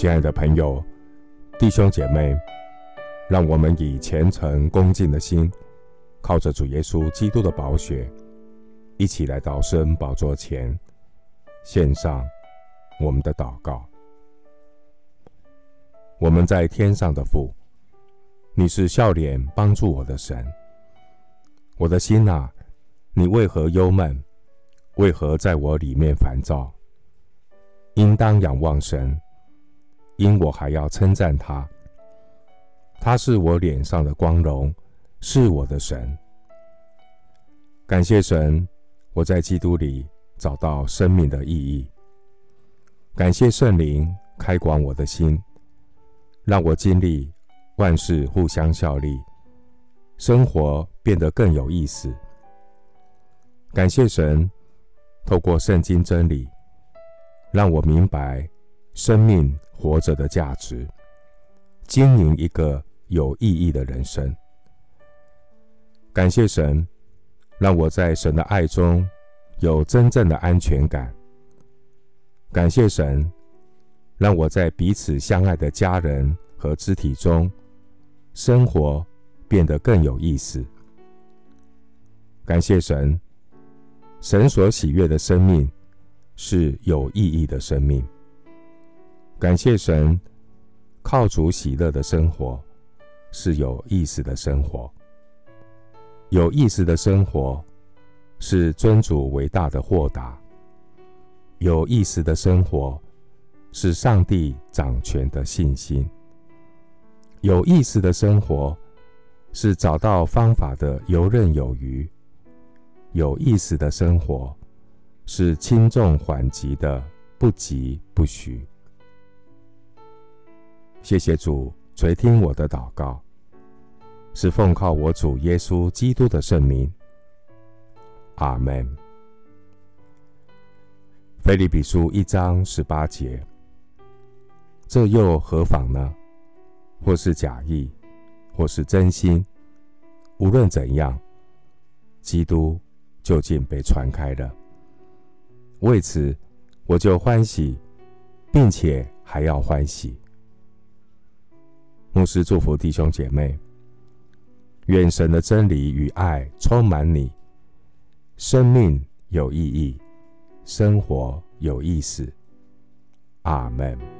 亲爱的朋友、弟兄姐妹，让我们以虔诚恭敬的心，靠着主耶稣基督的宝血，一起来到圣宝座前，献上我们的祷告。我们在天上的父，你是笑脸帮助我的神。我的心哪，你为何忧闷？为何在我里面烦躁？应当仰望神。因我还要称赞他，他是我脸上的光荣，是我的神。感谢神，我在基督里找到生命的意义。感谢圣灵开广我的心，让我经历万事互相效力，生活变得更有意思。感谢神，透过圣经真理，让我明白生命。活着的价值，经营一个有意义的人生。感谢神，让我在神的爱中有真正的安全感。感谢神，让我在彼此相爱的家人和肢体中，生活变得更有意思。感谢神，神所喜悦的生命是有意义的生命。感谢神，靠主喜乐的生活是有意思的生活。有意思的生活是尊主伟大的豁达。有意思的生活是上帝掌权的信心。有意思的生活是找到方法的游刃有余。有意思的生活是轻重缓急的不疾不徐。谢谢主垂听我的祷告，是奉靠我主耶稣基督的圣名。阿门。腓利比书一章十八节，这又何妨呢？或是假意，或是真心，无论怎样，基督就近被传开了。为此，我就欢喜，并且还要欢喜。牧师祝福弟兄姐妹，愿神的真理与爱充满你，生命有意义，生活有意思。阿门。